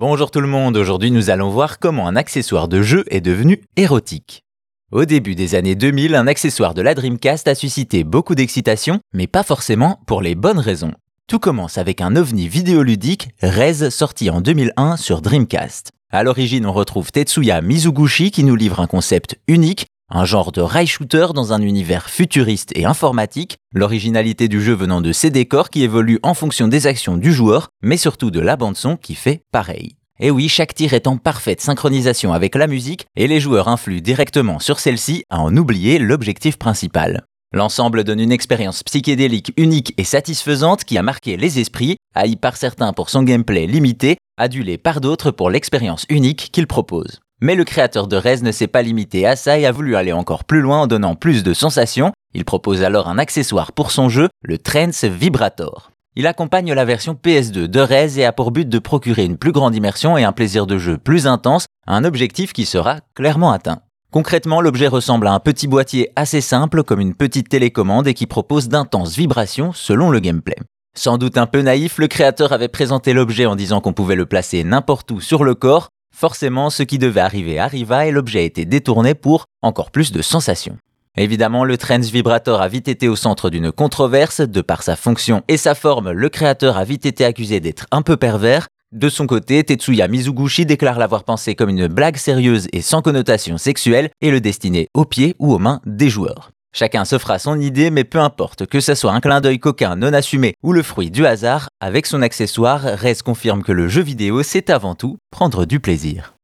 Bonjour tout le monde, aujourd'hui nous allons voir comment un accessoire de jeu est devenu érotique. Au début des années 2000, un accessoire de la Dreamcast a suscité beaucoup d'excitation, mais pas forcément pour les bonnes raisons. Tout commence avec un ovni vidéoludique, Rez, sorti en 2001 sur Dreamcast. À l'origine, on retrouve Tetsuya Mizuguchi qui nous livre un concept unique, un genre de rail shooter dans un univers futuriste et informatique, l'originalité du jeu venant de ses décors qui évoluent en fonction des actions du joueur, mais surtout de la bande-son qui fait pareil. Et oui, chaque tir est en parfaite synchronisation avec la musique et les joueurs influent directement sur celle-ci à en oublier l'objectif principal. L'ensemble donne une expérience psychédélique unique et satisfaisante qui a marqué les esprits, haï par certains pour son gameplay limité, adulé par d'autres pour l'expérience unique qu'il propose. Mais le créateur de Rez ne s'est pas limité à ça et a voulu aller encore plus loin en donnant plus de sensations. Il propose alors un accessoire pour son jeu, le Trends Vibrator. Il accompagne la version PS2 de Rez et a pour but de procurer une plus grande immersion et un plaisir de jeu plus intense, un objectif qui sera clairement atteint. Concrètement, l'objet ressemble à un petit boîtier assez simple comme une petite télécommande et qui propose d'intenses vibrations selon le gameplay. Sans doute un peu naïf, le créateur avait présenté l'objet en disant qu'on pouvait le placer n'importe où sur le corps, Forcément, ce qui devait arriver arriva et l'objet a été détourné pour encore plus de sensations. Évidemment, le Trends Vibrator a vite été au centre d'une controverse, de par sa fonction et sa forme, le créateur a vite été accusé d'être un peu pervers. De son côté, Tetsuya Mizuguchi déclare l'avoir pensé comme une blague sérieuse et sans connotation sexuelle et le destiner aux pieds ou aux mains des joueurs. Chacun se fera son idée, mais peu importe que ce soit un clin d'œil coquin non assumé ou le fruit du hasard, avec son accessoire, Rez confirme que le jeu vidéo c'est avant tout prendre du plaisir.